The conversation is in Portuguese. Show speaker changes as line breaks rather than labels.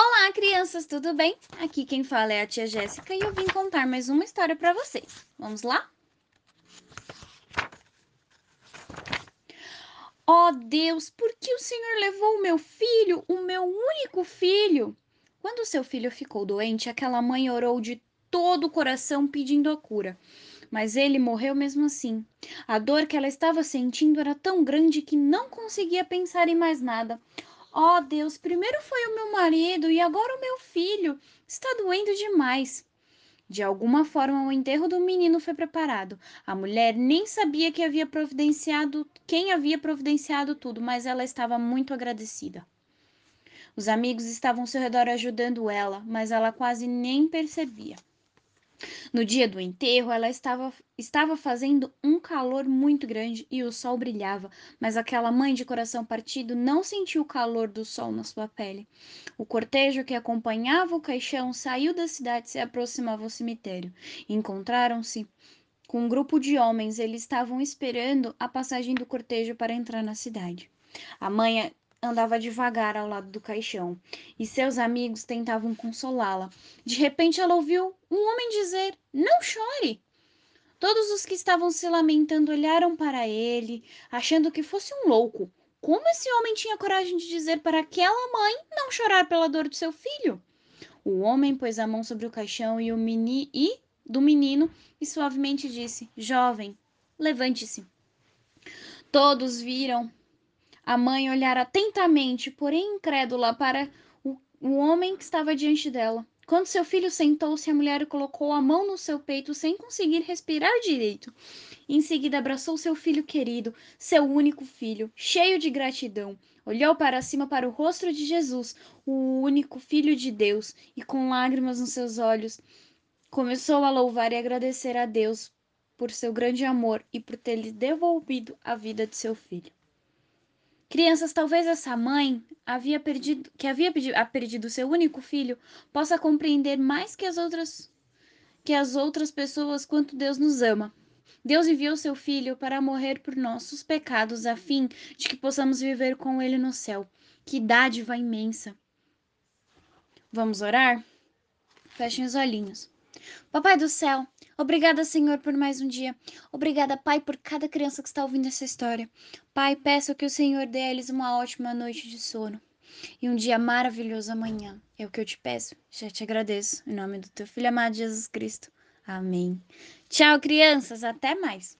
Olá, crianças, tudo bem? Aqui quem fala é a tia Jéssica e eu vim contar mais uma história para vocês. Vamos lá? Oh Deus, por que o Senhor levou o meu filho, o meu único filho? Quando seu filho ficou doente, aquela mãe orou de todo o coração pedindo a cura. Mas ele morreu mesmo assim. A dor que ela estava sentindo era tão grande que não conseguia pensar em mais nada. Oh Deus, primeiro foi o meu marido e agora o meu filho. Está doendo demais. De alguma forma, o enterro do menino foi preparado. A mulher nem sabia que havia providenciado quem havia providenciado tudo, mas ela estava muito agradecida. Os amigos estavam ao seu redor ajudando ela, mas ela quase nem percebia. No dia do enterro, ela estava, estava fazendo um calor muito grande e o sol brilhava, mas aquela mãe de coração partido não sentiu o calor do sol na sua pele. O cortejo que acompanhava o caixão saiu da cidade e se aproximava ao cemitério. Encontraram-se com um grupo de homens. Eles estavam esperando a passagem do cortejo para entrar na cidade. A mãe andava devagar ao lado do caixão e seus amigos tentavam consolá-la. De repente, ela ouviu um homem dizer: Não chore! Todos os que estavam se lamentando olharam para ele, achando que fosse um louco. Como esse homem tinha coragem de dizer para aquela mãe não chorar pela dor do seu filho? O homem pôs a mão sobre o caixão e o meni e do menino e suavemente disse: Jovem, levante-se. Todos viram a mãe olhara atentamente, porém incrédula, para o, o homem que estava diante dela. Quando seu filho sentou-se, a mulher colocou a mão no seu peito sem conseguir respirar direito. Em seguida, abraçou seu filho querido, seu único filho, cheio de gratidão. Olhou para cima para o rosto de Jesus, o único filho de Deus, e com lágrimas nos seus olhos, começou a louvar e agradecer a Deus por seu grande amor e por ter lhe devolvido a vida de seu filho. Crianças, talvez essa mãe havia perdido, que havia perdido seu único filho possa compreender mais que as outras que as outras pessoas quanto Deus nos ama. Deus enviou seu filho para morrer por nossos pecados a fim de que possamos viver com ele no céu. Que dádiva imensa. Vamos orar? Fechem os olhinhos. Papai do céu, obrigada, Senhor, por mais um dia. Obrigada, Pai, por cada criança que está ouvindo essa história. Pai, peço que o Senhor dê a eles uma ótima noite de sono e um dia maravilhoso amanhã. É o que eu te peço. Já te agradeço. Em nome do teu filho amado Jesus Cristo. Amém. Tchau, crianças. Até mais.